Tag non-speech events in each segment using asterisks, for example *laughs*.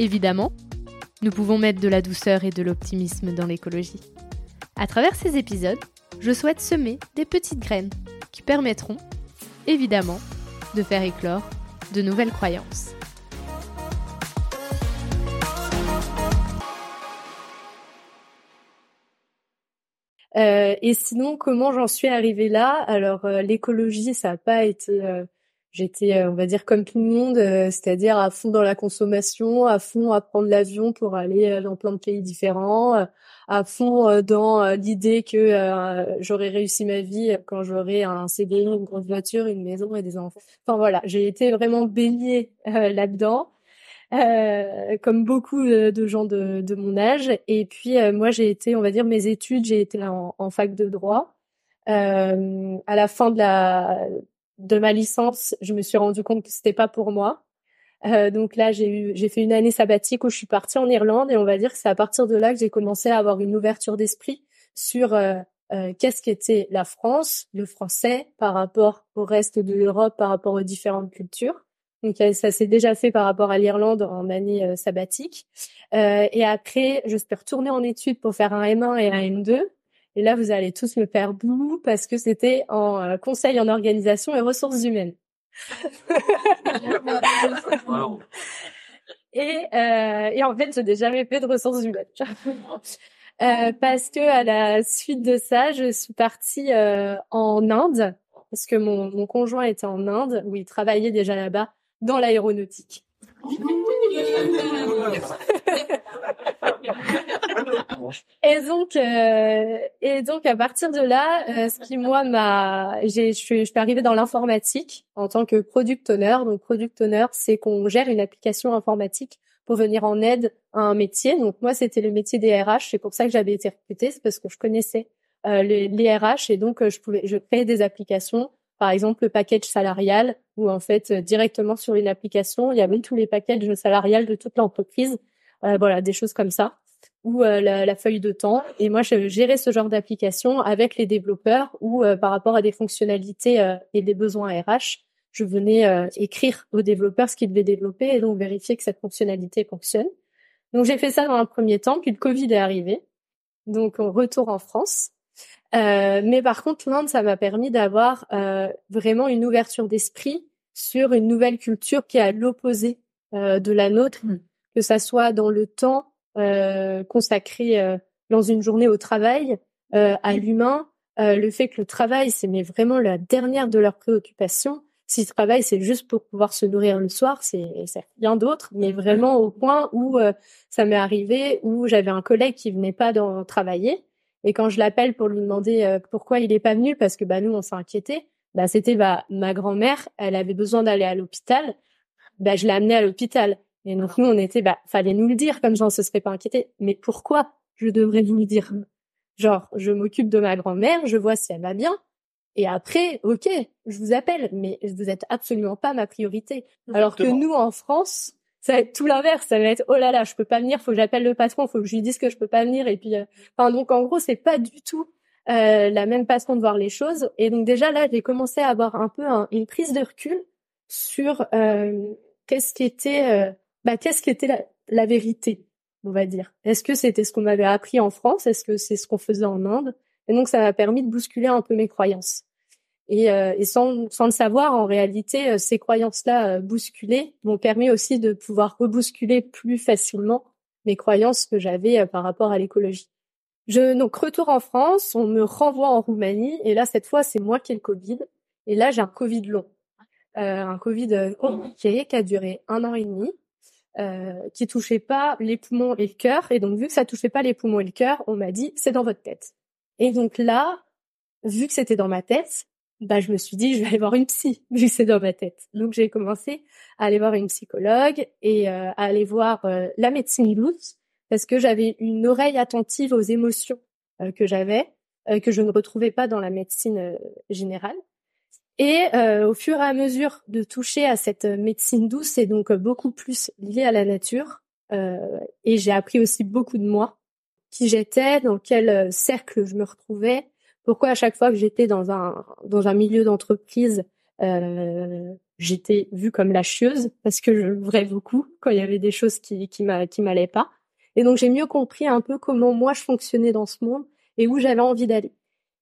Évidemment, nous pouvons mettre de la douceur et de l'optimisme dans l'écologie. À travers ces épisodes, je souhaite semer des petites graines qui permettront, évidemment, de faire éclore de nouvelles croyances. Euh, et sinon, comment j'en suis arrivée là? Alors, euh, l'écologie, ça n'a pas été. Euh, j'étais, on va dire, comme tout le monde, c'est-à-dire à fond dans la consommation, à fond à prendre l'avion pour aller dans plein de pays différents, à fond dans l'idée que j'aurais réussi ma vie quand j'aurais un CDI, une grosse voiture, une maison et des enfants. Enfin voilà, j'ai été vraiment baignée là-dedans. Euh, comme beaucoup de gens de, de, mon âge. Et puis euh, moi, j'ai été, on va dire, mes études, j'ai été en, en, fac de droit. Euh, à la fin de la de ma licence, je me suis rendu compte que c'était pas pour moi. Euh, donc là, j'ai eu, j'ai fait une année sabbatique où je suis partie en Irlande et on va dire que c'est à partir de là que j'ai commencé à avoir une ouverture d'esprit sur euh, qu'est-ce qu'était la France, le français par rapport au reste de l'Europe, par rapport aux différentes cultures. Donc ça s'est déjà fait par rapport à l'Irlande en année euh, sabbatique. Euh, et après, je suis en études pour faire un M1 et un M2. Et là, vous allez tous me faire boum parce que c'était en euh, conseil en organisation et ressources humaines. *laughs* et, euh, et en fait, je n'ai jamais fait de ressources humaines. Euh, parce que à la suite de ça, je suis partie en Inde parce que mon, mon conjoint était en Inde où il travaillait déjà là-bas dans l'aéronautique. Et donc, euh, et donc à partir de là, euh, ce qui moi m'a, je suis, je suis arrivée dans l'informatique en tant que product owner. Donc product owner, c'est qu'on gère une application informatique pour venir en aide à un métier. Donc moi, c'était le métier des RH. C'est pour ça que j'avais été recrutée, c'est parce que je connaissais euh, les, les, RH et donc je pouvais, je créais des applications par exemple le package salarial, où en fait euh, directement sur une application, il y avait tous les packages salariales de toute l'entreprise, euh, voilà des choses comme ça, ou euh, la, feuille de temps. Et moi, je gérais ce genre d'application avec les développeurs, ou par rapport à des fonctionnalités et des besoins RH, je venais écrire aux développeurs ce qu'ils devaient développer et donc vérifier que cette fonctionnalité fonctionne. Donc j'ai fait ça dans un premier temps, puis le Covid est arrivé. Donc on retour en France. Euh, mais par contre, l'Inde, ça m'a permis d'avoir euh, vraiment une ouverture d'esprit sur une nouvelle culture qui est à l'opposé euh, de la nôtre, mmh. Que ça soit dans le temps euh, consacré euh, dans une journée au travail, à mmh. l'humain, le fait que le travail, c'est mais vraiment la dernière de leurs préoccupations. Si le travail, c'est juste pour pouvoir se nourrir le soir, c'est rien d'autre, mais vraiment au point où ça m'est arrivé, où j'avais un collègue qui venait pas dans travailler, et quand je l'appelle pour lui demander euh, pourquoi il est pas venu, parce que bah nous on s'est inquiété, bah c'était bah ma grand-mère, elle avait besoin d'aller à l'hôpital, bah je l'ai amenée à l'hôpital. Et donc nous on était bah fallait nous le dire comme ça on se serait pas inquiété. Mais pourquoi je devrais vous le dire? Genre je m'occupe de ma grand-mère, je vois si elle va bien. Et après, ok, je vous appelle, mais vous êtes absolument pas ma priorité. Alors que nous, en France, ça va être tout l'inverse. Ça va être oh là là, je peux pas venir, faut que j'appelle le patron, faut que je lui dise que je peux pas venir. Et puis, euh, enfin donc en gros, c'est pas du tout euh, la même façon de voir les choses. Et donc déjà là, j'ai commencé à avoir un peu une prise de recul sur euh, qu'est-ce qui était, euh, bah qu'est-ce qui était la, la vérité, on va dire? Est-ce que c'était ce qu'on m'avait appris en France? Est-ce que c'est ce qu'on faisait en Inde? Et donc ça m'a permis de bousculer un peu mes croyances. Et, euh, et sans, sans, le savoir, en réalité, euh, ces croyances-là euh, bousculées m'ont permis aussi de pouvoir rebousculer plus facilement mes croyances que j'avais par rapport à l'écologie. Je donc retour en France, on me renvoie en Roumanie et là cette fois c'est moi qui ai le Covid et là j'ai un Covid long, euh, un Covid compliqué qui a duré un an et demi, euh, qui touchait pas les poumons et le cœur et donc vu que ça touchait pas les poumons et le cœur, on m'a dit c'est dans votre tête. Et donc là, vu que c'était dans ma tête, bah je me suis dit je vais aller voir une psy *laughs* vu que c'est dans ma tête. Donc j'ai commencé à aller voir une psychologue et euh, à aller voir euh, la médecine douce parce que j'avais une oreille attentive aux émotions euh, que j'avais que je ne retrouvais pas dans la médecine générale. Et au fur et à mesure de toucher à cette médecine douce, c'est donc beaucoup plus lié à la nature. et j'ai appris aussi beaucoup de moi, qui j'étais, dans quel cercle je me retrouvais, pourquoi à chaque fois que j'étais dans un dans un milieu d'entreprise, euh, j'étais vue comme la parce que je l'ouvrais beaucoup quand il y avait des choses qui qui qui m'allaient pas. Et donc j'ai mieux compris un peu comment moi je fonctionnais dans ce monde et où j'avais envie d'aller.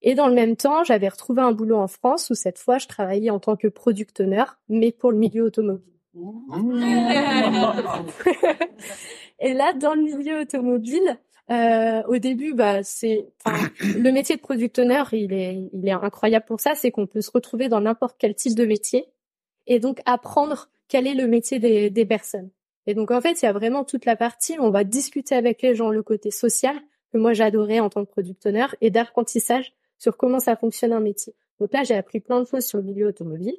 Et dans le même temps, j'avais retrouvé un boulot en France où cette fois je travaillais en tant que product owner, mais pour le milieu automobile. *laughs* et là, dans le milieu automobile, euh, au début, bah, c'est le métier de product owner, il est, il est incroyable pour ça, c'est qu'on peut se retrouver dans n'importe quel type de métier et donc apprendre quel est le métier des, des personnes. Et donc en fait, il y a vraiment toute la partie où on va discuter avec les gens le côté social que moi j'adorais en tant que product owner et d'apprentissage sur comment ça fonctionne un métier. Donc là, j'ai appris plein de choses sur le milieu automobile.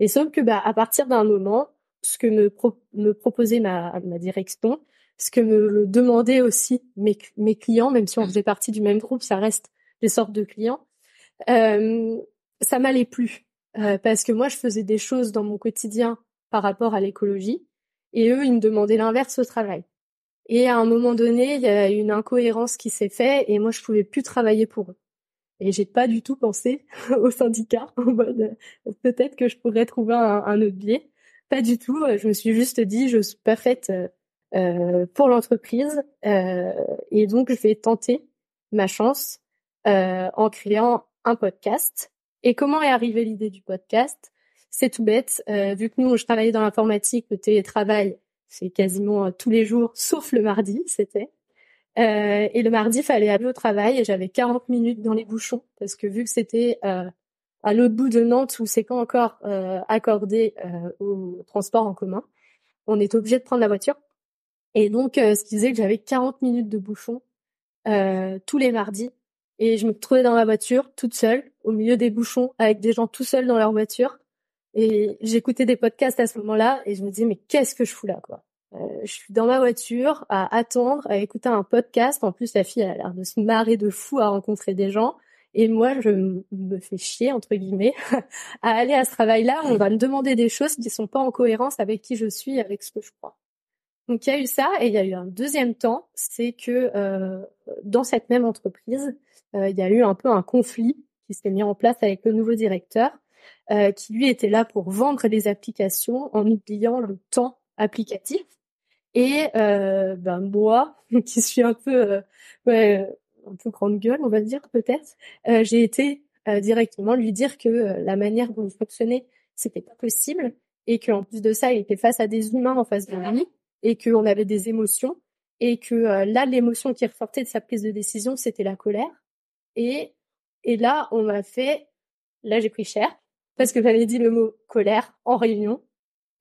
Et sauf que bah à partir d'un moment, ce que me, me proposait ma, direction, ce que me demandaient aussi mes, clients, même si on faisait partie du même groupe, ça reste des sortes de clients. Euh, ça m'allait plus euh, parce que moi, je faisais des choses dans mon quotidien par rapport à l'écologie et eux, ils me demandaient l'inverse au travail. Et à un moment donné, il y a une incohérence qui s'est faite et moi, je pouvais plus travailler pour eux. Et j'ai pas du tout pensé *laughs* au syndicat en mode peut-être que je pourrais trouver un, autre biais. Pas du tout. Je me suis juste dit, je suis pas faite euh, euh, pour l'entreprise euh, et donc je vais tenter ma chance euh, en créant un podcast. Et comment est arrivée l'idée du podcast? C'est tout bête. vu que nous, je travaillais dans l'informatique, le télétravail, c'est quasiment tous les jours, sauf le mardi, c'était. Euh, et le mardi, fallait aller au travail et j'avais 40 minutes dans les bouchons parce que vu que c'était euh, à l'autre bout de Nantes où c'est pas encore euh, accordé au transport en commun, on est obligé de prendre la voiture. Et donc, ce qui disait que j'avais 40 minutes de bouchon euh, tous les mardis. Et je me trouvais dans ma voiture, toute seule, au milieu des bouchons, avec des gens tout seuls dans leur voiture. Et j'écoutais des podcasts à ce moment-là, et je me disais, mais qu'est-ce que je fous là, quoi? Je suis dans ma voiture, à attendre, à écouter un podcast. En plus, la fille a l'air de se marrer de fou à rencontrer des gens. Et moi, je me fais chier, entre guillemets, *laughs* à aller à ce travail-là. On va me demander des choses qui sont pas en cohérence avec qui je suis, avec ce que je crois. Donc il y a eu ça et il y a eu un deuxième temps, c'est que euh, dans cette même entreprise, euh, il y a eu un peu un conflit qui s'est mis en place avec le nouveau directeur, euh, qui lui était là pour vendre les applications en oubliant le temps applicatif. Et ben moi, *laughs* qui suis un peu ouais, un peu grande gueule, on va dire peut-être, j'ai été directement lui dire que la manière dont il fonctionnait, c'était pas possible et qu'en plus de ça, il était face à des humains en face de lui et qu'on avait des émotions et que euh, là l'émotion qui ressortait de sa prise de décision c'était la colère. Et et là on m'a fait là j'ai pris cher parce que j'avais dit le mot colère en réunion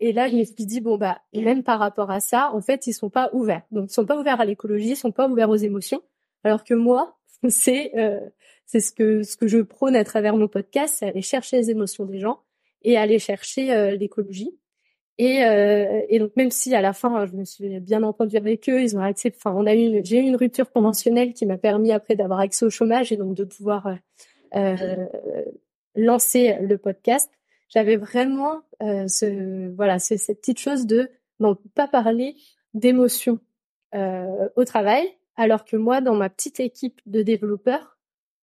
et là je me suis dit bon bah même par rapport à ça en fait ils sont pas ouverts donc ils sont pas ouverts à l'écologie ils sont pas ouverts aux émotions alors que moi *laughs* c'est euh, c'est ce que ce que je prône à travers mon podcast c'est aller chercher les émotions des gens et aller chercher euh, l'écologie et, euh, et donc même si à la fin je me suis bien entendue avec eux, ils ont accepté. Enfin, on a eu, j'ai eu une rupture conventionnelle qui m'a permis après d'avoir accès au chômage et donc de pouvoir euh, euh lancer le podcast. J'avais vraiment euh, ce, voilà, cette petite chose de non pas parler d'émotions euh, au travail, alors que moi dans ma petite équipe de développeurs,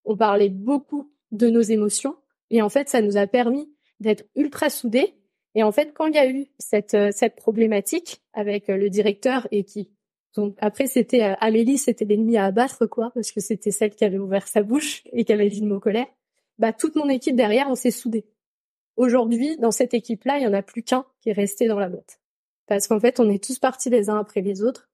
on parlait beaucoup de nos émotions et en fait ça nous a permis d'être ultra soudés et en fait, quand il y a eu cette euh, cette problématique avec euh, le directeur et qui donc après c'était euh, Amélie, c'était l'ennemi à abattre quoi, parce que c'était celle qui avait ouvert sa bouche et qui avait dit le mot colère. Bah toute mon équipe derrière, on s'est soudés. Aujourd'hui, dans cette équipe-là, il y en a plus qu'un qui est resté dans la boîte, parce qu'en fait, on est tous partis les uns après les autres,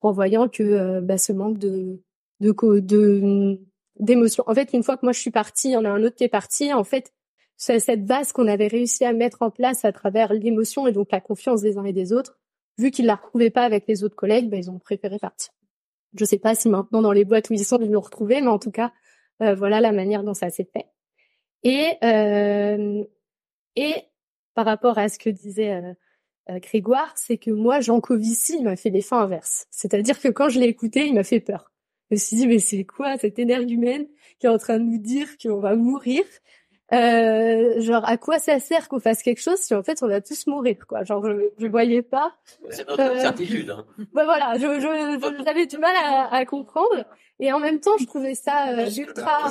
en voyant que bah, ce manque de de de d'émotion. En fait, une fois que moi je suis partie, il y en a un autre qui est parti. En fait, cette base qu'on avait réussi à mettre en place à travers l'émotion et donc la confiance des uns et des autres, vu qu'ils la retrouvaient pas avec les autres collègues, ben, ils ont préféré partir. Je sais pas si maintenant dans les boîtes où ils sont, ils nous retrouver, mais en tout cas, euh, voilà la manière dont ça s'est fait. Et euh, et par rapport à ce que disait euh, euh, Grégoire, c'est que moi, Jean Covici, il m'a fait l'effet inverse. C'est-à-dire que quand je l'ai écouté, il m'a fait peur. Je me suis dit, mais c'est quoi cette énergumène qui est en train de nous dire qu'on va mourir? Euh, genre à quoi ça sert qu'on fasse quelque chose si en fait on va tous mourir quoi? Genre je je voyais pas c'est notre euh, certitude hein. *laughs* bah voilà je j'avais du mal à, à, comprendre et en même temps je trouvais ça euh, ultra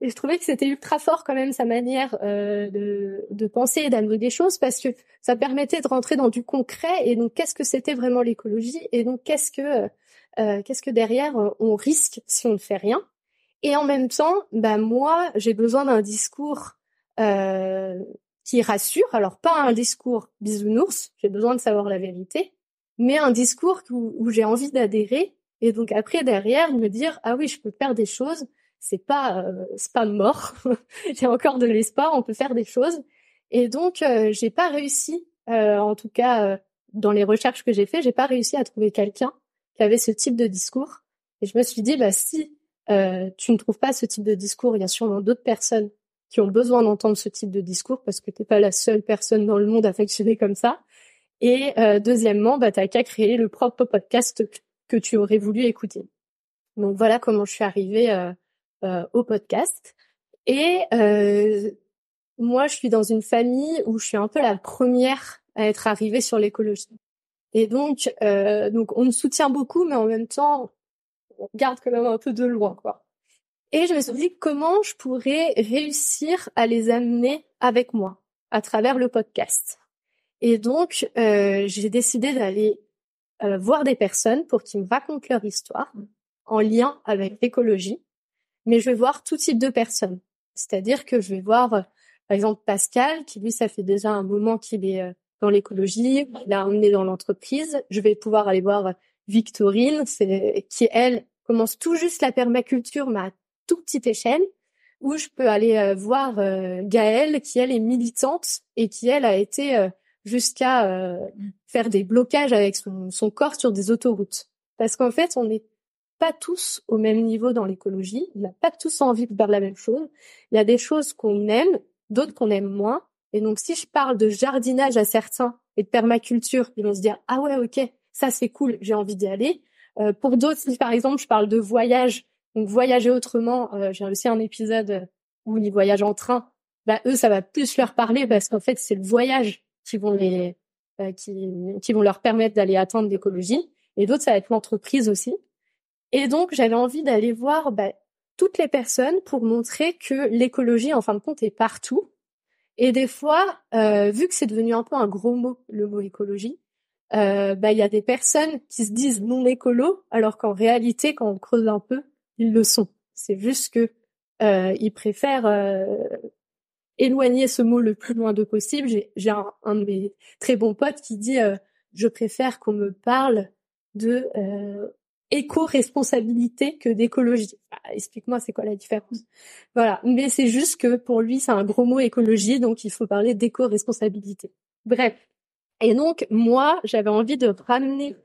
et je trouvais que c'était ultra fort quand même sa manière euh, de, penser et d'amener des choses parce que ça permettait de rentrer dans du concret et donc qu'est-ce que c'était vraiment l'écologie? Et donc qu'est-ce que euh, qu'est-ce que derrière on risque si on ne fait rien? Et en même temps, bah moi, j'ai besoin d'un discours euh, qui rassure. Alors pas un discours bisounours, j'ai besoin de savoir la vérité, mais un discours où, j'ai envie d'adhérer. Et donc après derrière me dire ah oui, je peux faire des choses. C'est pas euh, c'est pas mort. *laughs* j'ai encore de l'espoir. On peut faire des choses. Et donc euh, j'ai pas réussi, euh, en tout cas dans les recherches que j'ai fait, j'ai pas réussi à trouver quelqu'un qui avait ce type de discours. Et je me suis dit bah si euh, tu ne trouves pas ce type de discours, il y a sûrement d'autres personnes qui ont besoin d'entendre ce type de discours parce que t'es pas la seule personne dans le monde à fonctionner comme ça. Et euh, deuxièmement, bah, t'as qu'à créer le propre podcast que tu aurais voulu écouter. Donc voilà comment je suis arrivée euh, euh au podcast. Et euh, moi, je suis dans une famille où je suis un peu la première à être arrivée sur l'écologie. Et donc, donc on me soutient beaucoup, mais en même temps, on garde quand même un peu de loin, quoi. Et je me suis dit comment je pourrais réussir à les amener avec moi à travers le podcast? Et donc, euh, j'ai décidé d'aller euh, voir des personnes pour qu'ils me racontent leur histoire en lien avec l'écologie. Mais je vais voir tout type de personnes. C'est-à-dire que je vais voir, euh, par exemple, Pascal, qui lui, ça fait déjà un moment qu'il est dans l'écologie, il a emmené dans l'entreprise. Je vais pouvoir aller voir Victorine, c'est qui elle commence tout juste la permaculture, mais à toute petite échelle, où je peux aller euh, voir euh, Gaëlle, qui elle est militante et qui elle a été euh, jusqu'à faire des blocages avec son, corps sur des autoroutes. Parce qu'en fait, on n'est pas tous au même niveau dans l'écologie, on n'a pas tous envie de faire la même chose. Il y a des choses qu'on aime, d'autres qu'on aime moins. Et donc, si je parle de jardinage à certains et de permaculture, ils vont se dire ah ouais ok ça c'est cool, j'ai envie d'y aller. Euh, pour d'autres, si par exemple je parle de voyage, donc voyager autrement, euh, j'ai aussi un épisode où ils voyagent en train. Bah eux, ça va plus leur parler parce qu'en fait c'est le voyage qui vont les euh, qui, qui vont leur permettre d'aller atteindre l'écologie. Et d'autres, ça va être l'entreprise aussi. Et donc j'avais envie d'aller voir bah, toutes les personnes pour montrer que l'écologie, en fin de compte, est partout. Et des fois, euh, vu que c'est devenu un peu un gros mot, le mot écologie, euh, bah il y a des personnes qui se disent non écolo, alors qu'en réalité, quand on creuse un peu, ils le sont. C'est juste que euh, ils préfèrent euh, éloigner ce mot le plus loin de possible. J'ai un, un, de mes très bons potes qui dit euh, je préfère qu'on me parle de euh, éco-responsabilité que d'écologie. Bah, Explique-moi c'est quoi la différence? Voilà, mais c'est juste que pour lui c'est un gros mot écologie, donc il faut parler d'éco-responsabilité. Bref, et donc, moi, j'avais envie de ramener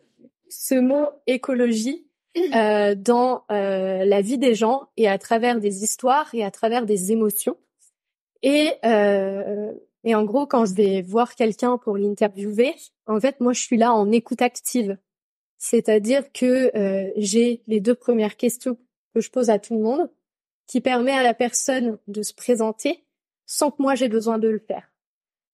ce mot écologie *clears throat* euh, dans euh, la vie des gens et à travers des histoires et à travers des émotions. Et, euh, et en gros, quand je vais voir quelqu'un pour l'interviewer, en fait, moi, je suis là en écoute active. C'est-à-dire que euh, j'ai les deux premières questions que je pose à tout le monde, qui permet à la personne de se présenter sans que moi j'ai besoin de le faire.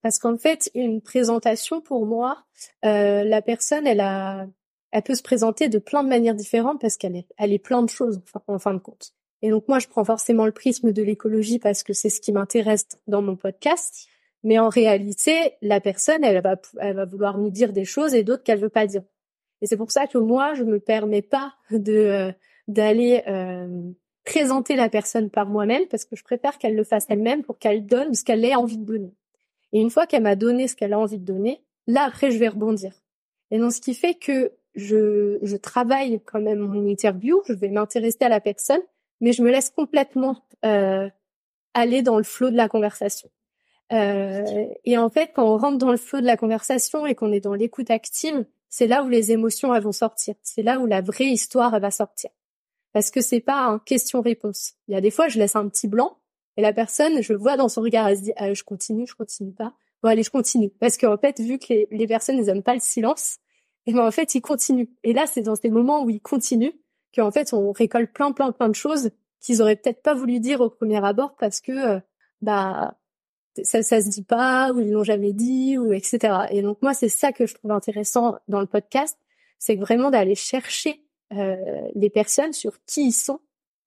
Parce qu'en fait, une présentation pour moi, euh, la personne, elle a, elle peut se présenter de plein de manières différentes parce qu'elle est, elle est plein de choses en fin de compte. Et donc moi, je prends forcément le prisme de l'écologie parce que c'est ce qui m'intéresse dans mon podcast. Mais en réalité, la personne, elle va, elle va vouloir nous dire des choses et d'autres qu'elle veut pas dire. Et c'est pour ça que moi, je me permets pas de euh, d'aller euh, présenter la personne par moi-même parce que je préfère qu'elle le fasse elle-même pour qu'elle donne ce qu'elle ait envie de donner. Et une fois qu'elle m'a donné ce qu'elle a envie de donner, là après je vais rebondir. Et donc ce qui fait que je, je travaille quand même mon interview, je vais m'intéresser à la personne, mais je me laisse complètement euh, aller dans le flot de la conversation. Euh, et en fait, quand on rentre dans le flot de la conversation et qu'on est dans l'écoute active, c'est là où les émotions elles vont sortir. C'est là où la vraie histoire elle va sortir. Parce que c'est pas un question-réponse. Il y a des fois, je laisse un petit blanc Et la personne, je vois dans son regard, elle se dit, ah, je continue, je continue pas. Bon, allez, je continue. Parce qu'en fait, vu que les, les personnes, elles aiment pas le silence, et ben, en fait, ils continuent. Et là, c'est dans ces moments où ils continuent qu'en fait, on récolte plein, plein, plein de choses qu'ils auraient peut-être pas voulu dire au premier abord parce que, euh, bah, ça, ça se dit pas, ou ils l'ont jamais dit, ou etc. Et donc, moi, c'est ça que je trouve intéressant dans le podcast, c'est vraiment d'aller chercher euh, les personnes sur qui ils sont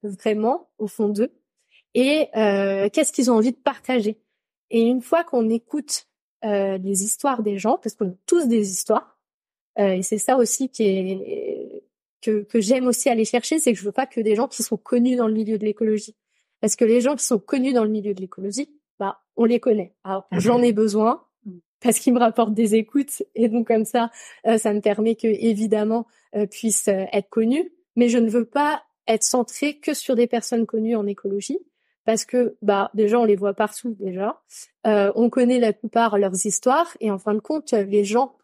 vraiment au fond d'eux et euh, qu'est-ce qu'ils ont envie de partager. Et une fois qu'on écoute euh, les histoires des gens, parce qu'on a tous des histoires, euh, et c'est ça aussi qui est que, que j'aime aussi aller chercher, c'est que je veux pas que des gens qui sont connus dans le milieu de l'écologie, parce que les gens qui sont connus dans le milieu de l'écologie, on les connaît. Alors mhm. j'en ai besoin parce qu'ils me rapportent des écoutes et donc comme ça, euh, ça me permet que évidemment euh, puissent être connus. Mais je ne veux pas être centré que sur des personnes connues en écologie parce que bah déjà on les voit partout déjà, euh, on connaît la plupart leurs histoires et en fin de compte les gens,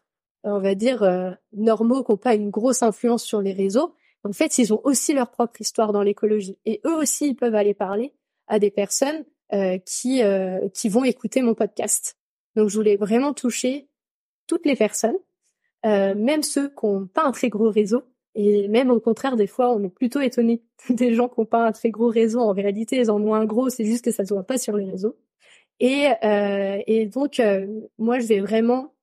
on va dire euh, normaux qui n'ont pas une grosse influence sur les réseaux, en fait ils ont aussi leur propre histoire dans l'écologie et eux aussi ils peuvent aller parler à des personnes euh, qui qui vont écouter mon podcast. Donc je voulais vraiment toucher toutes les personnes, même ceux qui n'ont pas un très gros réseau et même au contraire, des fois, on est plutôt étonné *laughs* des gens qui n'ont pas un très gros réseau. En réalité, ils en ont un gros, c'est juste que ça se voit pas sur les réseaux. Et, euh, et donc, euh, moi, je vais vraiment,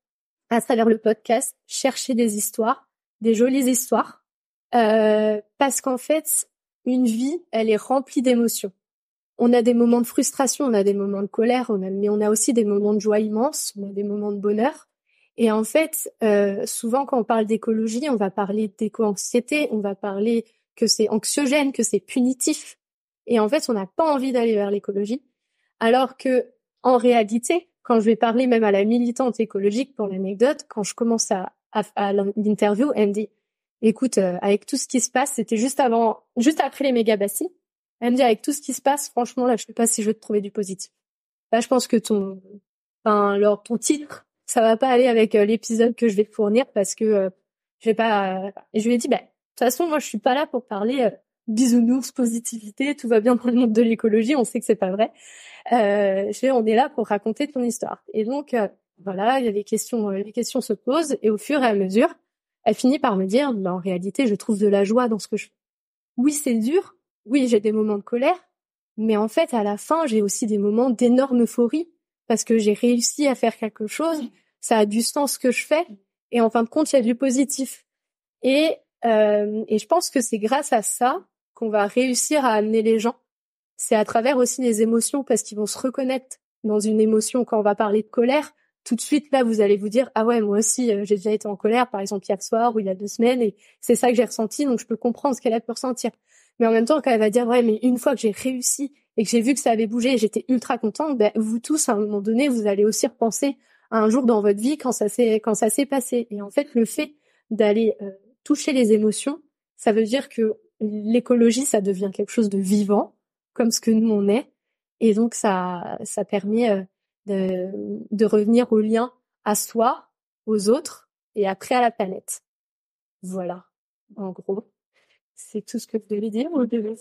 à travers le podcast, chercher des histoires, des jolies histoires, euh, parce qu'en fait, une vie, elle est remplie d'émotions. On a des moments de frustration, on a des moments de colère, on a, mais on a aussi des moments de joie immense, on a des moments de bonheur. Et en fait, euh, souvent quand on parle d'écologie, on va parler d'éco-anxiété, on va parler que c'est anxiogène, que c'est punitif. Et en fait, on n'a pas envie d'aller vers l'écologie. Alors que, en réalité, quand je vais parler même à la militante écologique pour l'anecdote, quand je commence à, à, l'interview, elle me dit, écoute, euh, avec tout ce qui se passe, c'était juste avant, juste après les méga bassines. Elle me dit, avec tout ce qui se passe, franchement, là, je sais pas si je vais te trouver du positif. Là, je pense que ton, enfin, alors, ton titre, ça va pas aller avec euh, l'épisode que je vais te fournir parce que euh, je vais pas. Et je lui ai dit, bah, de toute façon, moi, je suis pas là pour parler euh, bisounours, positivité, tout va bien dans le monde de l'écologie. On sait que c'est pas vrai. Euh, je on est là pour raconter ton histoire. Et donc, voilà, il y a des questions, les questions se posent et au fur et à mesure, elle finit par me dire, bah, en réalité, je trouve de la joie dans ce que je fais. Oui, c'est dur. Oui, j'ai des moments de colère. Mais en fait, à la fin, j'ai aussi des moments d'énorme euphorie parce que j'ai réussi à faire quelque chose, ça a du sens ce que je fais, et en fin de compte, il y a du positif. Et, euh, et je pense que c'est grâce à ça qu'on va réussir à amener les gens. C'est à travers aussi les émotions, parce qu'ils vont se reconnaître dans une émotion. Quand on va parler de colère, tout de suite, là, vous allez vous dire, ah ouais, moi aussi, euh, j'ai déjà été en colère, par exemple, hier soir ou il y a deux semaines, et c'est ça que j'ai ressenti, donc je peux comprendre ce qu'elle a pu ressentir. Mais en même temps, quand elle va dire, ouais, mais une fois que j'ai réussi et que j'ai vu que ça avait bougé j'étais ultra contente, ben, vous tous, à un moment donné, vous allez aussi repenser à un jour dans votre vie quand ça s'est, quand ça s'est passé. Et en fait, le fait d'aller euh, toucher les émotions, ça veut dire que l'écologie, ça devient quelque chose de vivant, comme ce que nous on est. Et donc, ça, ça permet euh, de, de revenir au lien à soi, aux autres et après à la planète. Voilà, en gros. C'est tout ce que je devais dire. Vous devez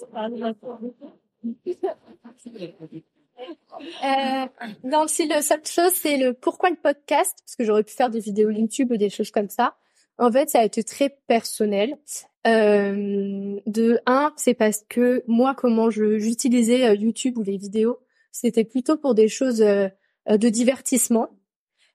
euh, non, si la seule chose, c'est le pourquoi le podcast, parce que j'aurais pu faire des vidéos YouTube ou des choses comme ça. En fait, ça a été très personnel. Euh, de un, c'est parce que moi, comment je j'utilisais euh, YouTube ou les vidéos, c'était plutôt pour des choses euh, de divertissement,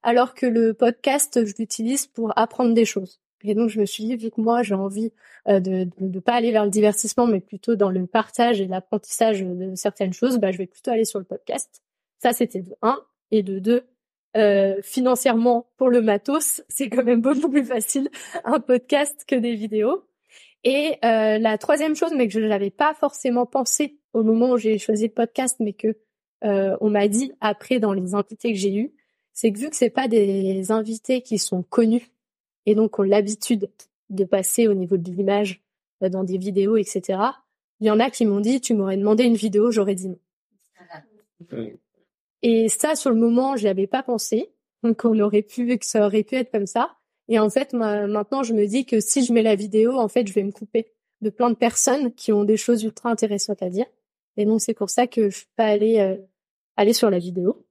alors que le podcast, je l'utilise pour apprendre des choses. Et donc, je me suis dit, vu que moi, j'ai envie euh, de ne pas aller vers le divertissement, mais plutôt dans le partage et l'apprentissage de certaines choses, bah, je vais plutôt aller sur le podcast. Ça, c'était de un. Et de deux, euh, financièrement, pour le matos, *laughs* c'est quand même beaucoup plus facile un podcast que des vidéos. Et euh, la troisième chose, mais que je n'avais pas forcément pensé au moment où j'ai choisi le podcast, mais que euh, on m'a dit après dans les invités que j'ai eus, c'est que vu que c'est pas des invités qui sont connus et donc ont l'habitude de passer au niveau de l'image euh, dans des vidéos, etc. Il y en a qui m'ont dit, tu m'aurais demandé une vidéo, j'aurais dit non. Et ça, sur le moment, j'y avais pas pensé. Donc, on aurait pu, que ça aurait pu être comme ça. Et en fait, maintenant, je me dis que si je mets la vidéo, en fait, je vais me couper de plein de personnes qui ont des choses ultra intéressantes à dire. Et donc c'est pour ça que je suis pas allée euh, aller sur la vidéo.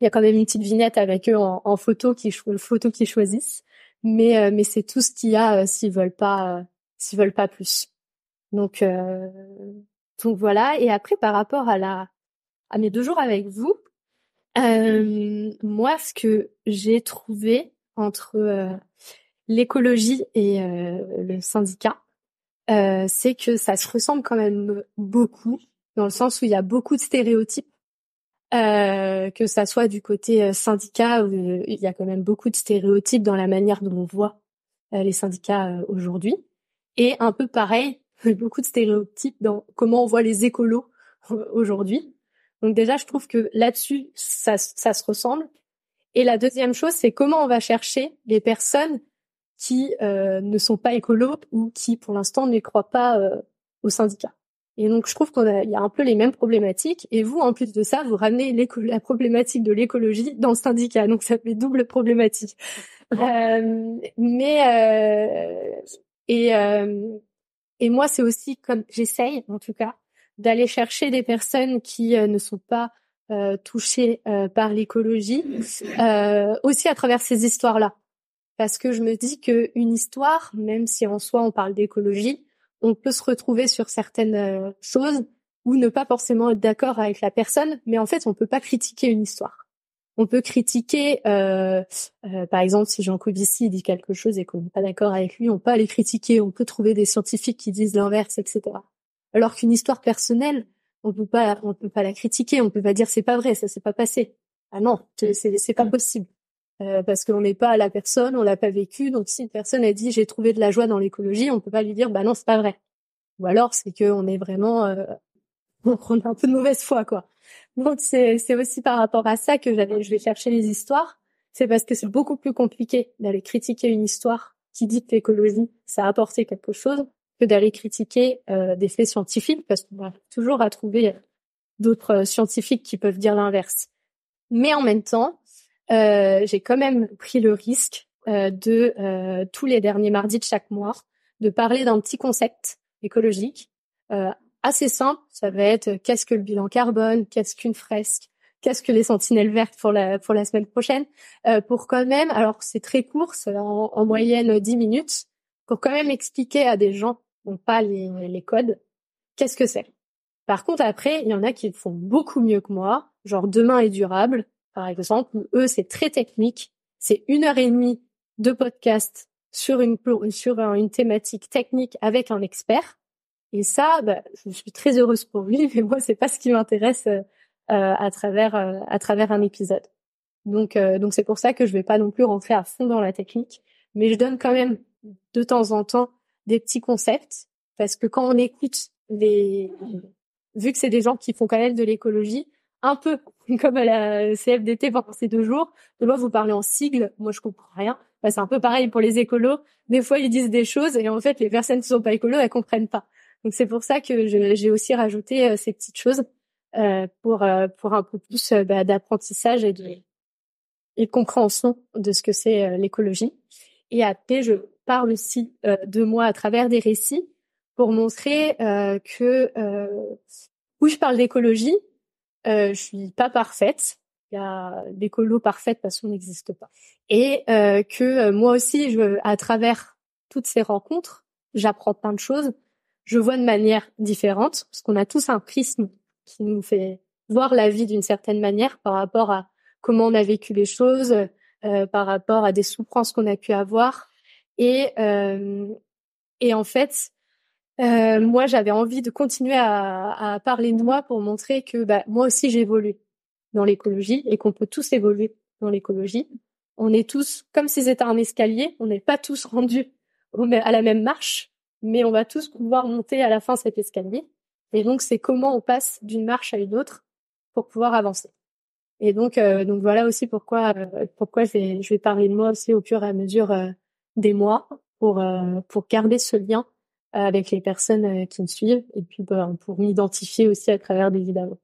Il y a quand même une petite vignette avec eux en, en photo qui photo qu'ils choisissent, mais euh, mais c'est tout ce qu'il y a euh, s'ils veulent pas s'ils veulent pas plus. Donc donc voilà. Et après par rapport à la à mes deux jours avec vous, moi ce que j'ai trouvé entre l'écologie et le syndicat, c'est que ça se ressemble quand même beaucoup dans le sens où il y a beaucoup de stéréotypes, euh, que ça soit du côté euh, syndicat, euh, il y a quand même beaucoup de stéréotypes dans la manière dont on voit les syndicats aujourd'hui, et un peu pareil, *laughs* beaucoup de stéréotypes dans comment on voit les écolos aujourd'hui. Donc déjà, je trouve que là-dessus, ça, se ressemble. Et la deuxième chose, c'est comment on va chercher les personnes qui ne sont pas écolos ou qui, pour l'instant, ne croient pas euh, au syndicat. Et donc, je trouve qu'on a, il y a un peu les mêmes problématiques. Et vous, en plus de ça, vous ramenez la problématique de l'écologie dans le syndicat. Donc, ça fait double problématique. Euh, mais euh, et euh, et moi, c'est aussi comme j'essaye, en tout cas, d'aller chercher des personnes qui euh, ne sont pas euh, touchées euh, par l'écologie, aussi à travers ces histoires-là. Parce que je me dis que une histoire, même si en soi on parle d'écologie, on peut se retrouver sur certaines euh, choses ou ne pas forcément être d'accord avec la personne, mais en fait, on peut pas critiquer une histoire. On peut critiquer, euh, euh, par exemple, si Jean Covici dit quelque chose et qu'on n'est pas d'accord avec lui, on peut aller critiquer, on peut trouver des scientifiques qui disent l'inverse, etc. Alors qu'une histoire personnelle, on peut pas, on peut pas la critiquer, on peut pas dire c'est pas vrai, ça s'est pas passé. Ah non, c'est c'est pas possible. Euh, parce qu'on n'est pas à la personne, on l'a pas vécu. Donc si une personne a dit j'ai trouvé de la joie dans l'écologie, on peut pas lui dire bah non c'est pas vrai. Ou alors c'est que on est vraiment euh, *laughs* on a un peu de mauvaise foi quoi. Donc c'est c'est aussi par rapport à ça que j'avais je vais chercher les histoires. C'est parce que c'est beaucoup plus compliqué d'aller critiquer une histoire qui dit que l'écologie ça a apporté quelque chose que d'aller critiquer euh, des faits scientifiques parce qu'on va toujours à trouver d'autres scientifiques qui peuvent dire l'inverse. Mais en même temps, j'ai quand même pris le risque euh, de euh, tous les derniers mardis de chaque mois de parler d'un petit concept écologique assez simple. Ça va être qu'est-ce que le bilan carbone, qu'est-ce qu'une fresque, qu'est-ce que les sentinelles vertes pour la pour la semaine prochaine, pour quand même, alors c'est très court, c'est en, en, moyenne 10 minutes, pour quand même expliquer à des gens qui n'ont pas les, les codes, qu'est-ce que c'est. Par contre, après, il y en a qui font beaucoup mieux que moi, genre demain est durable, par exemple, eux, c'est très technique. C'est une heure et demie de podcast sur une, sur une thématique technique avec un expert. Et ça, bah, je suis très heureuse pour lui, *laughs* mais moi, c'est pas ce qui m'intéresse euh, à travers euh, à travers un épisode. Donc euh, donc c'est pour ça que je vais pas non plus rentrer à fond dans la technique, mais je donne quand même de temps en temps des petits concepts parce que quand on écoute les vu que c'est des gens qui font quand même de l'écologie, un peu *laughs* comme à la CFDT pendant ces deux jours. De moi, vous parlez en sigle. Moi, je comprends rien. Bah, c'est un peu pareil pour les écolos. Des fois, ils disent des choses et en fait, les personnes qui sont pas écolos, elles comprennent pas. Donc, c'est pour ça que j'ai aussi rajouté euh, ces petites choses euh, pour euh, pour un peu plus bah, d'apprentissage et de, et compréhension de ce que c'est l'écologie. Et après, je parle aussi de moi à travers des récits pour montrer que où je parle d'écologie, euh, je suis pas parfaite. Il y a l'écolo parfaite parce qu'on n'existe pas. Et euh, que euh, moi aussi, je, à travers toutes ces rencontres, j'apprends plein de choses. Je vois de manière différente parce qu'on a tous un prisme qui nous fait voir la vie d'une certaine manière par rapport à comment on a vécu les choses, euh, par rapport à des souffrances qu'on a pu avoir. Et, euh, et en fait, euh, moi, j'avais envie de continuer à, à, parler de moi pour montrer que bah, moi aussi j'évolue dans l'écologie et qu'on peut tous évoluer dans l'écologie. On est tous comme si c'était un escalier, on n'est pas tous rendus à la même marche, mais on va tous pouvoir monter à la fin cet escalier. Et donc, c'est comment on passe d'une marche à une autre pour pouvoir avancer. Et donc, euh, donc voilà aussi pourquoi euh, pourquoi je vais, je vais parler de moi aussi au fur et à mesure euh, des mois pour pour garder ce lien avec les personnes euh, qui me suivent. Et puis ben, pour m'identifier aussi à travers des vidéos.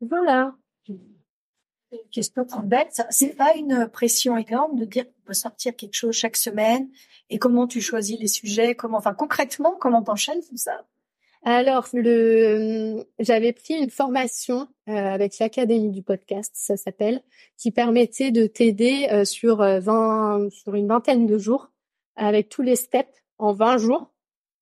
Voilà. Question bête, c'est pas une pression énorme de dire qu'on peut sortir quelque chose chaque semaine? Et comment tu choisis les sujets, comment, enfin concrètement, comment t'enchaînes tout ça? Alors, le, j'avais pris une formation euh, avec l'Académie du podcast, ça s'appelle, qui permettait de t'aider euh, sur 20, sur une vingtaine de jours, avec tous les steps en 20 jours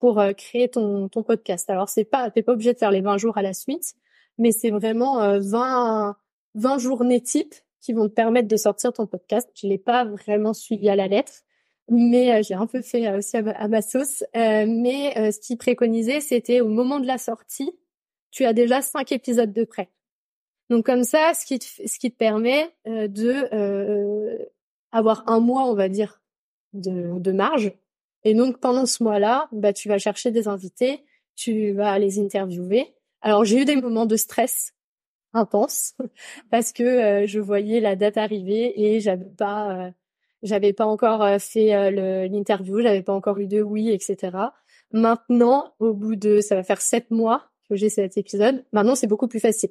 pour créer ton, ton podcast. Alors, c'est pas, t'es pas obligé de faire les 20 jours à la suite, mais c'est vraiment 20, 20 journées type qui vont te permettre de sortir ton podcast. Je l'ai pas vraiment suivi à la lettre, mais euh, j'ai un peu fait euh, aussi à ma, sauce. Euh, mais ce qui préconisait, c'était au moment de la sortie, tu as déjà cinq épisodes de prêt. Donc comme ça, ce qui te, ce qui te permet de avoir un mois, on va dire, de, de marge. Et donc pendant ce mois-là, bah tu vas chercher des invités, tu vas les interviewer. Alors j'ai eu des moments de stress intense *laughs* parce que euh, je voyais la date arriver et j'avais pas euh, j'avais pas encore euh, fait l'interview, j'avais pas encore eu de oui, etc. Maintenant, au bout de ça va faire sept mois que j'ai cet épisode, maintenant c'est beaucoup plus facile.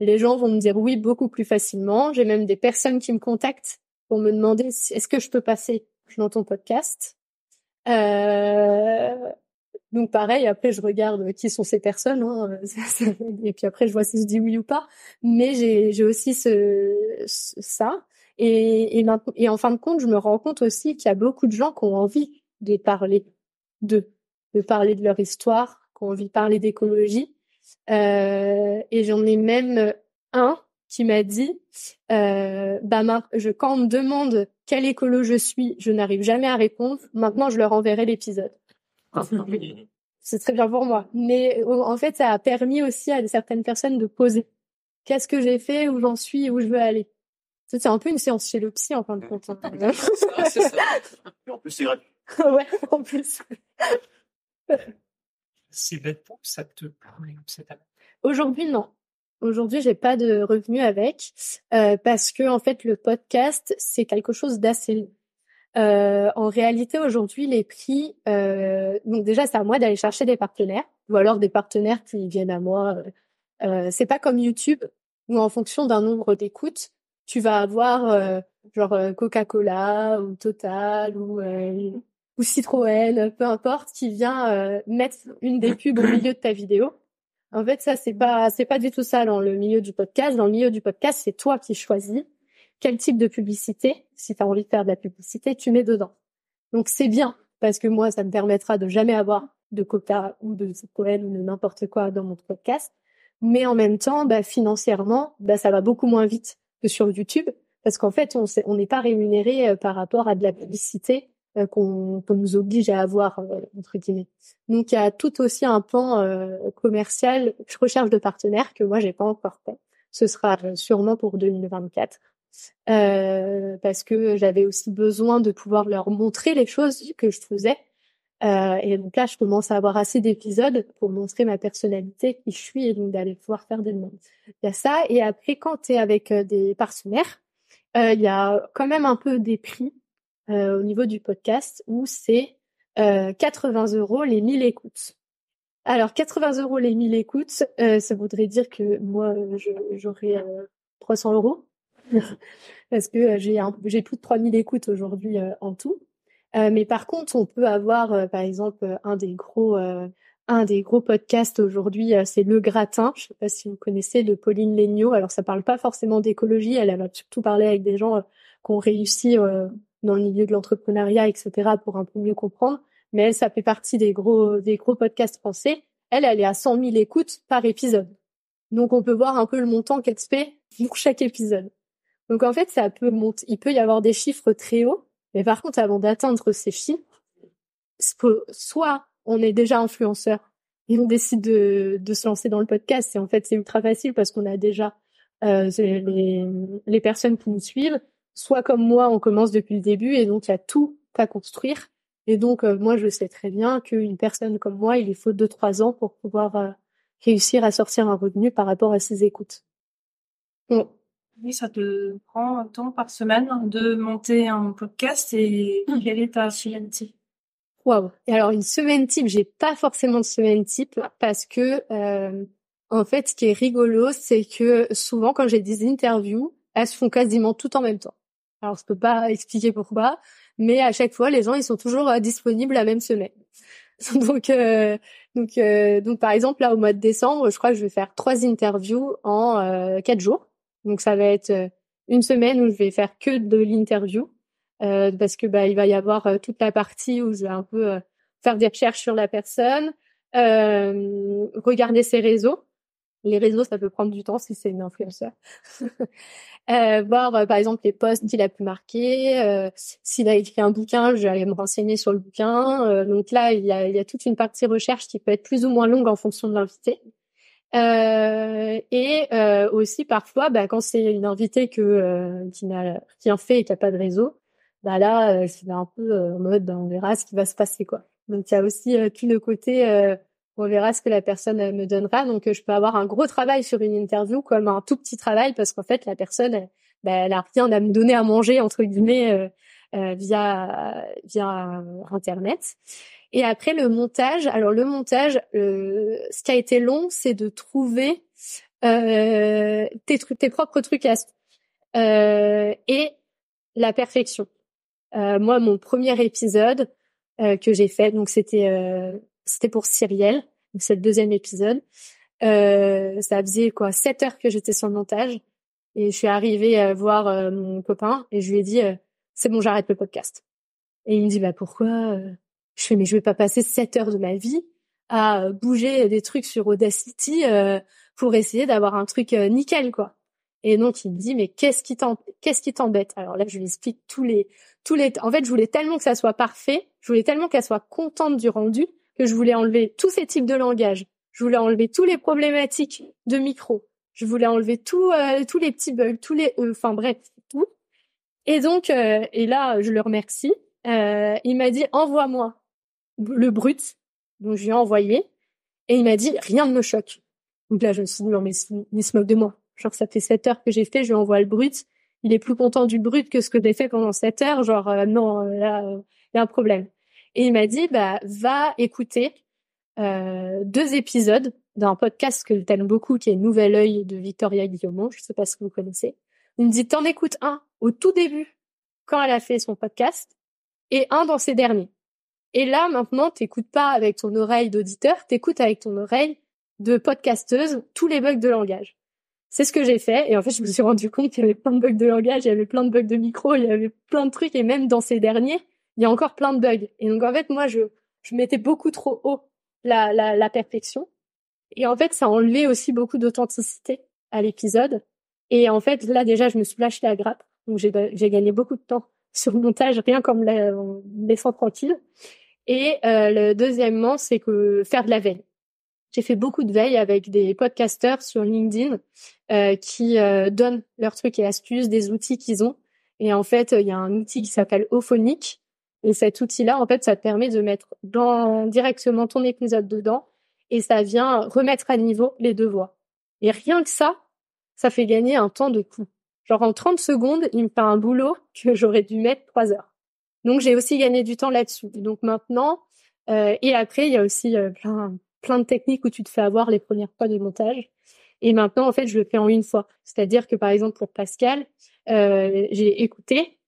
Les gens vont me dire oui beaucoup plus facilement. J'ai même des personnes qui me contactent pour me demander est-ce que je peux passer dans ton podcast? Euh, donc pareil, après je regarde qui sont ces personnes, hein, *laughs* et puis après je vois si je dis oui ou pas. Mais j'ai aussi ce, ça, et, et, et en fin de compte, je me rends compte aussi qu'il y a beaucoup de gens qui ont envie de parler de de parler de leur histoire, qui ont envie de parler d'écologie. Euh, et j'en ai même un qui m'a dit, euh, bah je, quand on me demande quel écolo je suis, je n'arrive jamais à répondre. Maintenant, je leur enverrai l'épisode. c'est très bien pour moi. Mais en fait, ça a permis aussi à certaines personnes de poser. Qu'est-ce que j'ai fait, où j'en suis, où je veux aller? C'est un peu une séance chez le psy en fin de compte. Hein. c'est ça. En plus, c'est gratuit. *laughs* ouais, en plus. C'est bête ça te cette Aujourd'hui, non. Aujourd'hui, j'ai pas de revenus avec euh, parce que en fait, le podcast c'est quelque chose d'assez euh, en réalité, aujourd'hui, les prix, euh, donc déjà, c'est à moi d'aller chercher des partenaires, ou alors des partenaires qui viennent à moi. Euh, c'est pas comme YouTube où en fonction d'un nombre d'écoutes, tu vas avoir euh, genre euh, Coca-Cola ou Total ou ou Citroën, peu importe, qui vient mettre une des pubs au milieu de ta vidéo. En fait, ça c'est pas c'est pas du tout ça dans le milieu du podcast. Dans le milieu du podcast, c'est toi qui choisis quel type de publicité, si tu as envie de faire de la publicité, tu mets dedans. Donc c'est bien, parce que moi, ça me permettra de jamais avoir de Coca ou de Cohen ou de n'importe quoi dans mon podcast. Mais en même temps, bah, financièrement, bah, ça va beaucoup moins vite que sur YouTube, parce qu'en fait, on n'est pas rémunéré euh, par rapport à de la publicité euh, qu'on nous oblige à avoir, euh, entre guillemets. Donc, il y a tout aussi un plan commercial, recherche de partenaires que moi, j'ai pas encore fait. Ce sera sûrement pour 2024 euh, parce que j'avais aussi besoin de pouvoir leur montrer les choses que je faisais. Euh, et donc là, je commence à avoir assez d'épisodes pour montrer ma personnalité, qui je suis, et donc d'aller pouvoir faire des demandes. Il y a ça. Et après, quand tu es avec euh, des partenaires, euh, il y a quand même un peu des prix euh, au niveau du podcast où c'est 80 euros les 1000 écoutes. Alors 80 euros les 1000 écoutes, ça voudrait dire que moi j'aurais 300 euros *laughs* parce que euh, j'ai j'ai plus de 3000 écoutes aujourd'hui euh, en tout. Euh, mais par contre, on peut avoir, par exemple, un des gros, un des gros podcasts aujourd'hui, c'est Le Gratin. Je sais pas si vous connaissez de Pauline Legnaud. Alors, ça parle pas forcément d'écologie. Elle, elle va surtout parler avec des gens qui ont réussi dans le milieu de l'entrepreneuriat, etc., pour un peu mieux comprendre. Mais elle, ça fait partie des gros, des gros podcasts français. Elle, elle est à 100 000 écoutes par épisode. Donc, on peut voir un peu le montant qu'elle se fait pour chaque épisode. Donc en fait, ça peut monter, il peut y avoir des chiffres très hauts, mais par contre, avant d'atteindre ces chiffres, soit on est déjà influenceur et on décide de, de se lancer dans le podcast, et en fait c'est ultra facile parce qu'on a déjà euh, les, les personnes qui nous suivent, soit comme moi, on commence depuis le début et donc il y a tout à construire. Et donc euh, moi, je sais très bien qu'une personne comme moi, il lui faut deux trois ans pour pouvoir euh, réussir à sortir un revenu par rapport à ses écoutes. Bon, oui, ça te prend un temps par semaine de monter un podcast et mmh. quelle est ta semaine type Waouh Et alors une semaine type, j'ai pas forcément de semaine type parce que euh, en fait, ce qui est rigolo, c'est que souvent quand j'ai des interviews, elles se font quasiment tout en même temps. Alors je peux pas expliquer pourquoi, mais à chaque fois, les gens ils sont toujours euh, disponibles la même semaine. *laughs* donc, euh, donc, euh, donc, par exemple, là, au mois de décembre, je crois que je vais faire trois interviews en euh, quatre jours. Donc, ça va être une semaine où je vais faire que de l'interview, parce que bah, il va y avoir toute la partie où je vais un peu faire des recherches sur la personne, regarder ses réseaux. Les réseaux, ça peut prendre du temps si c'est une influenceur. *laughs* euh, voir euh, par exemple les posts qu'il a pu marquer. Euh, s'il a écrit un bouquin, je vais aller me renseigner sur le bouquin. Euh, donc là, il y, a, il y a toute une partie recherche qui peut être plus ou moins longue en fonction de l'invité. et aussi parfois, bah, quand c'est une invitée que qui n'a rien fait et qui a pas de réseau, bah là, c'est un peu en mode, bah, on verra ce qui va se passer quoi. Donc il y a aussi tout le côté on verra ce que la personne me donnera. Donc, je peux avoir un gros travail sur une interview comme un tout petit travail parce qu'en fait, la personne, elle, bah, elle a rien à me donner à manger entre guillemets euh, euh, via via internet. Et après le montage. Alors le montage, ce qui a été long, c'est de trouver euh, tes trucs, tes propres trucs euh, et la perfection. moi, mon premier épisode que j'ai fait, donc c'était c'était pour Cyrielle, c'est le deuxième épisode. Euh, ça faisait quoi sept heures que j'étais sur le montage et je suis arrivée à voir euh, mon copain et je lui ai dit euh, c'est bon j'arrête le podcast. Et il me dit bah pourquoi Je fais mais je vais pas passer sept heures de ma vie à bouger des trucs sur Audacity pour essayer d'avoir un truc nickel quoi. Et donc il me dit mais qu'est-ce qui qu'est-ce qui t'embête? Alors là je lui explique tous les tous les en fait je voulais tellement que ça soit parfait, je voulais tellement qu'elle soit contente du rendu que je voulais enlever tous ces types de langage. Je voulais enlever tous les problématiques de micro. Je voulais enlever tout, euh, tous les petits bugs, tous les, euh, enfin bref, tout. Et donc, euh, et là, je le remercie. il m'a dit envoie-moi le brut. Donc je lui ai envoyé et il m'a dit rien ne me choque. Donc là, je me suis dit non mais il se moque de moi. Genre ça fait sept heures que j'ai fait, je lui envoie le brut. Il est plus content du brut que ce que j'ai fait pendant sept heures. Genre non, là, il y a un problème. Et il m'a dit, bah, va écouter euh, deux épisodes d'un podcast que t'aimes beaucoup, qui est Nouvel Oeil de Victoria Guillaumont. Je sais pas si vous connaissez. Il me dit, t'en écoutes un au tout début, quand elle a fait son podcast, et un dans ses derniers. Et là, maintenant, t'écoutes pas avec ton oreille d'auditeur, t'écoutes avec ton oreille de podcasteuse tous les bugs de langage. C'est ce que j'ai fait. Et en fait, je me suis rendu compte qu'il y avait plein de bugs de langage, il y avait plein de bugs de micro, il y avait plein de trucs. Et même dans ces derniers, il y a encore plein de bugs. Et donc en fait, moi, je, je mettais beaucoup trop haut la, la, la perfection. Et en fait, ça a enlevé aussi beaucoup d'authenticité à l'épisode. Et en fait, là déjà, je me suis lâché la grappe. Donc j'ai, gagné beaucoup de temps *laughs* sur le montage, rien comme la, en laissant tranquille. Et euh, le deuxièmement, c'est que faire de la veille. J'ai fait beaucoup de veille avec des podcasteurs sur LinkedIn euh, qui euh, donnent leurs trucs et astuces, des outils qu'ils ont. Et en fait, il y a un outil qui s'appelle Ophonic et cet outil-là, en fait, ça te permet de mettre dans, directement ton épisode dedans et ça vient remettre à niveau les deux voix. Et rien que ça, ça fait gagner un temps de coup. Genre en 30 secondes, il me fait un boulot que j'aurais dû mettre trois heures. Donc j'ai aussi gagné du temps là-dessus. Donc maintenant, euh, et après, il y a aussi euh, plein, plein de techniques où tu te fais avoir les premières fois de montage. Et maintenant, en fait, je le fais en une fois. C'est-à-dire que par exemple pour Pascal, euh, j'ai écouté,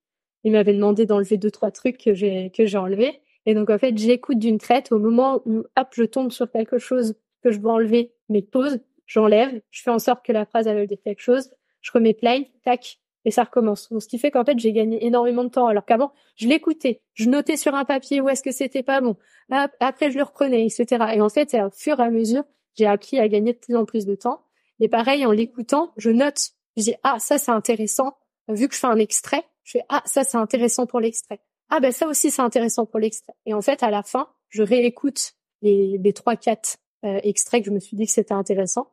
il m'avait demandé d'enlever deux trois trucs que j'ai que j'ai enlevé et donc en fait j'écoute d'une traite au moment où hop je tombe sur quelque chose que je dois enlever mais pause j'enlève je fais en sorte que la phrase elle dire quelque chose je remets play tac et ça recommence. Donc ce qui fait qu'en fait j'ai gagné énormément de temps alors qu'avant je l'écoutais je notais sur un papier où est-ce que c'était pas bon. Après je le reprenais etc et en fait au fur et à mesure j'ai appris à gagner de plus en plus de temps. Et pareil en l'écoutant je note. Je dis ah ça c'est intéressant vu que je fais un extrait je fais ah ça c'est intéressant pour l'extrait. Ah ben ça aussi c'est intéressant pour l'extrait. Et en fait à la fin, je réécoute les trois quatre euh, extraits que je me suis dit que c'était intéressant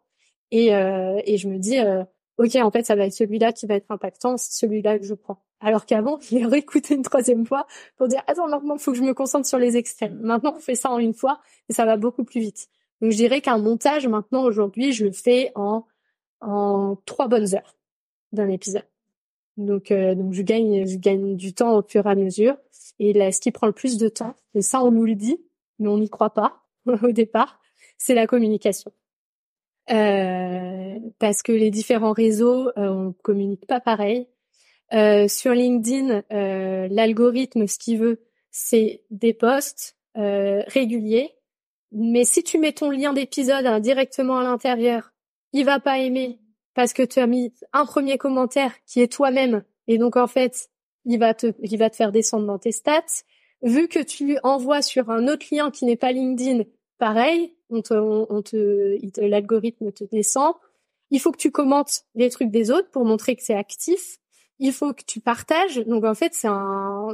et euh, et je me dis euh, ok en fait ça va être celui-là qui va être impactant, c'est celui-là que je prends. Alors qu'avant *laughs* je l'ai réécouté une troisième fois pour dire attends maintenant faut que je me concentre sur les extraits. Maintenant on fait ça en une fois et ça va beaucoup plus vite. Donc je dirais qu'un montage maintenant aujourd'hui je le fais en trois bonnes heures d'un épisode. Donc, euh, donc je gagne, je gagne du temps au fur et à mesure. Et là, ce qui prend le plus de temps, et ça on nous le dit, mais on n'y croit pas *laughs* au départ, c'est la communication. Euh, parce que les différents réseaux, euh, on communique pas pareil. Euh, sur LinkedIn, l'algorithme, ce qu'il veut, c'est des posts euh, régulier. Mais si tu mets ton lien d'épisode hein, directement à l'intérieur, il va pas aimer parce que tu as mis un premier commentaire qui est toi-même et donc en fait, il va te il va te faire descendre dans tes stats. Vu que tu lui envoies sur un autre lien qui n'est pas LinkedIn, pareil, on te, on, te l'algorithme te descend. Il faut que tu commentes les trucs des autres pour montrer que c'est actif il faut que tu partages. Donc en fait, c'est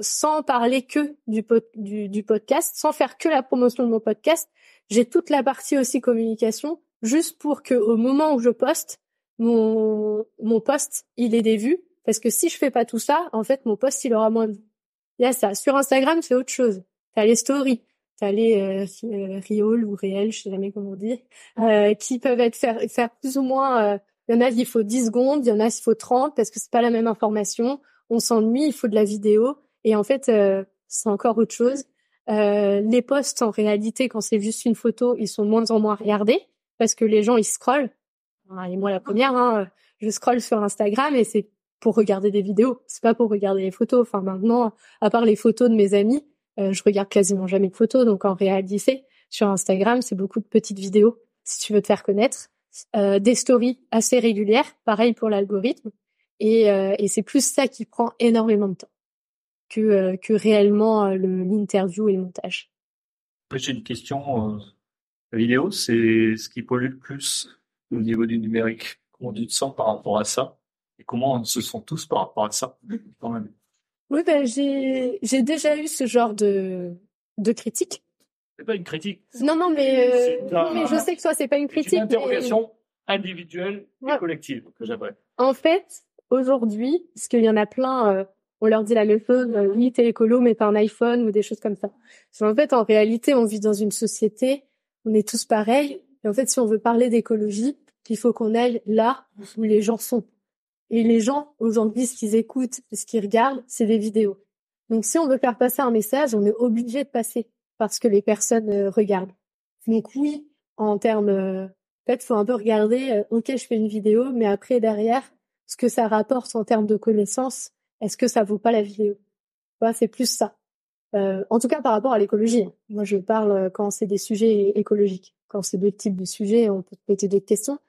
sans parler que du, du, du podcast, sans faire que la promotion de mon podcast. J'ai toute la partie aussi communication, juste pour que au moment où je poste, mon mon post il ait des vues. Parce que si je fais pas tout ça, en fait, mon post il aura moins de vues. Il y a ça. Sur Instagram, c'est autre chose. T'as les stories, t'as les euh, euh ou réels, je sais jamais comment dire, euh, qui peuvent être faire faire plus ou moins euh, il y en a, il faut 10 secondes, il y en a, il faut 30 parce que c'est pas la même information. On s'ennuie, il faut de la vidéo. Et en fait, euh, c'est encore autre chose. Euh, les posts, en réalité, quand c'est juste une photo, ils sont de moins en moins regardés parce que les gens, ils scrollent. Et moi, la première, hein, je scrolle sur Instagram et c'est pour regarder des vidéos. C'est pas pour regarder les photos. Enfin, maintenant, à part les photos de mes amis, euh, je regarde quasiment jamais de photos. Donc, en réalité, sur Instagram, c'est beaucoup de petites vidéos si tu veux te faire connaître. Euh, des stories assez régulières, pareil pour l'algorithme. Et, euh, et c'est plus ça qui prend énormément de temps que, que réellement l'interview et le montage. J'ai une question. vidéo, c'est ce qui pollue le plus au niveau du numérique? Comment tu te sens par rapport à ça? Et comment on se sent tous par rapport à ça quand même? Oui, ben, j'ai j'ai déjà eu ce genre de de critique c'est pas une critique. Non, non, mais, euh, mais je sais que toi, c'est pas une critique. C'est une interrogation individuelle et collective que j'aimerais. En fait, aujourd'hui, parce qu'il y en a plein, euh, on leur dit la même chose, euh, oui, t'es écolo, mais pas un iPhone ou des choses comme ça. En fait, en réalité, on vit dans une société, on est tous pareils. Et en fait, si on veut parler d'écologie, il faut qu'on aille là où les gens sont. Et les gens, aujourd'hui, ce qu'ils écoutent, ce qu'ils regardent, c'est des vidéos. Donc, si on veut faire passer un message, on est obligé de passer parce que les personnes euh, regardent. Donc oui, en termes, euh, peut-être faut un peu regarder. Euh, ok, je fais une vidéo, mais après derrière, ce que ça rapporte en termes de connaissances, est-ce que ça vaut pas la vidéo? C'est plus ça. en tout cas, par rapport à l'écologie. Hein. Moi, je parle quand c'est des sujets écologiques. Quand c'est d'autres types de sujets, on peut poser d'autres questions.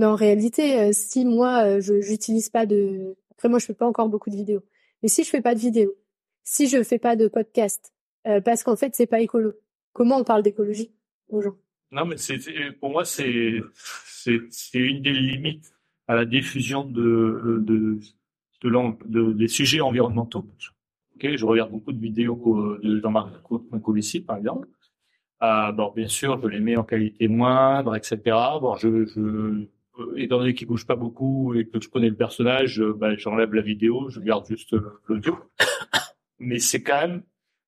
Mais en réalité, si moi, je j'utilise pas de... Après, moi, je fais pas encore beaucoup de vidéos. Mais si je fais pas de vidéos, si je fais pas de podcast, euh, parce qu'en fait, c'est pas écolo. Comment on parle d'écologie aux gens? Non, mais pour moi, c'est c'est une des limites à la diffusion de de de, de des sujets environnementaux. Je regarde beaucoup de vidéos euh, de Jean-Marc Covici, par exemple. Bien sûr, je les mets en qualité moindre, etc. Je, euh, étant donné qu'il bouge pas beaucoup et que je connais le personnage, ben, j'enlève la vidéo, je garde juste l'audio. *coughs* Mais c'est quand même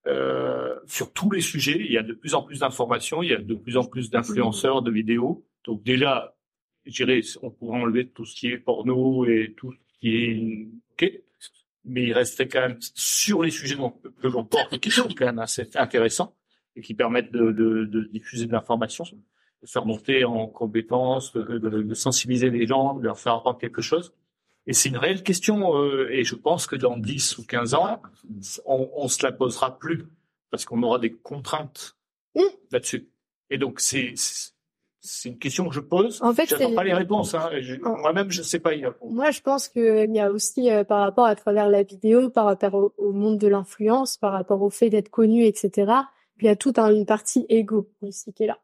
euh, sur tous les sujets. Il y a de plus en plus d'informations, il y a de plus en plus d'influenceurs de vidéos. Donc déjà, je dirais, on pourrait enlever tout ce qui est porno et tout ce qui est ok, mais il restait quand même sur les sujets que l'on porte, qui sont quand même assez intéressants et qui permettent de, diffuser de l'information, faire monter en compétences, de, de, sensibiliser les gens, de leur faire apprendre quelque chose. Et c'est une réelle question, euh, et je pense que dans 10 ou 15 ans, on, on se la posera plus, parce qu'on aura des contraintes mmh. là-dessus. Et donc, c'est c'est une question que je pose. En fait, j'attends pas les réponses. Hein. Moi-même, je sais pas y répondre. Moi, je pense qu'il y a aussi, euh, par rapport à travers la vidéo, par rapport au, monde de l'influence, par rapport au fait d'être connu, etc., il y a toute une partie égo aussi qui est là.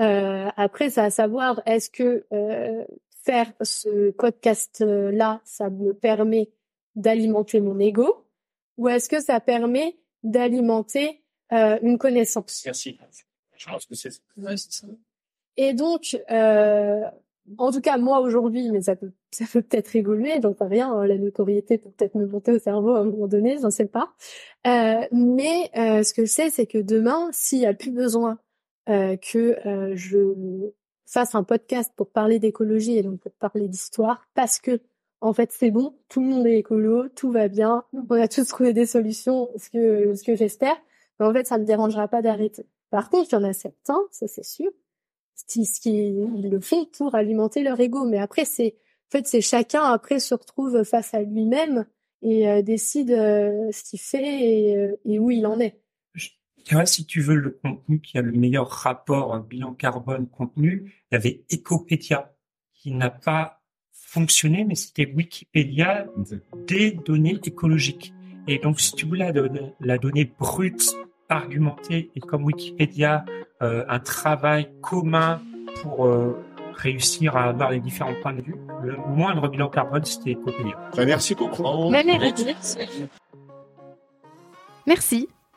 Euh, après, c'est à savoir, est-ce que euh, faire ce podcast-là, ça me permet d'alimenter mon ego ou est-ce que ça permet d'alimenter euh, une connaissance? Merci. Je pense que c'est ça. Et donc, euh, en tout cas, moi aujourd'hui, mais ça peut, ça peut peut-être évoluer, j'en sais rien. Hein, la notoriété peut peut-être me monter au cerveau à un moment donné, j'en sais pas. Euh, mais euh, ce que je sais, c'est que demain, s'il y a plus besoin euh, que euh, je fasse un podcast pour parler d'écologie et donc pour parler d'histoire parce que en fait c'est bon, tout le monde est écolo, tout va bien, on a tous trouvé des solutions, ce que ce que j'espère. Mais en fait, ça me dérangera pas d'arrêter. Par contre, il y en a certains, ça c'est sûr, qui, qui ils le font pour alimenter leur ego. Mais après, c'est en fait c'est chacun après se retrouve face à lui-même et euh, décide euh, ce qu'il fait et, euh, et, où il en est. si tu veux le contenu qui a le meilleur rapport bilan carbone contenu, il y avait Ecopédia qui n'a pas fonctionné, mais c'était Wikipédia des données écologiques. Et donc, si tu voulais la, la donnée brute, argumentée, et comme Wikipédia, euh, un travail commun pour euh, réussir à avoir les différents points de vue, le moindre bilan carbone, c'était Ecopédia. Ben, merci beaucoup. Merci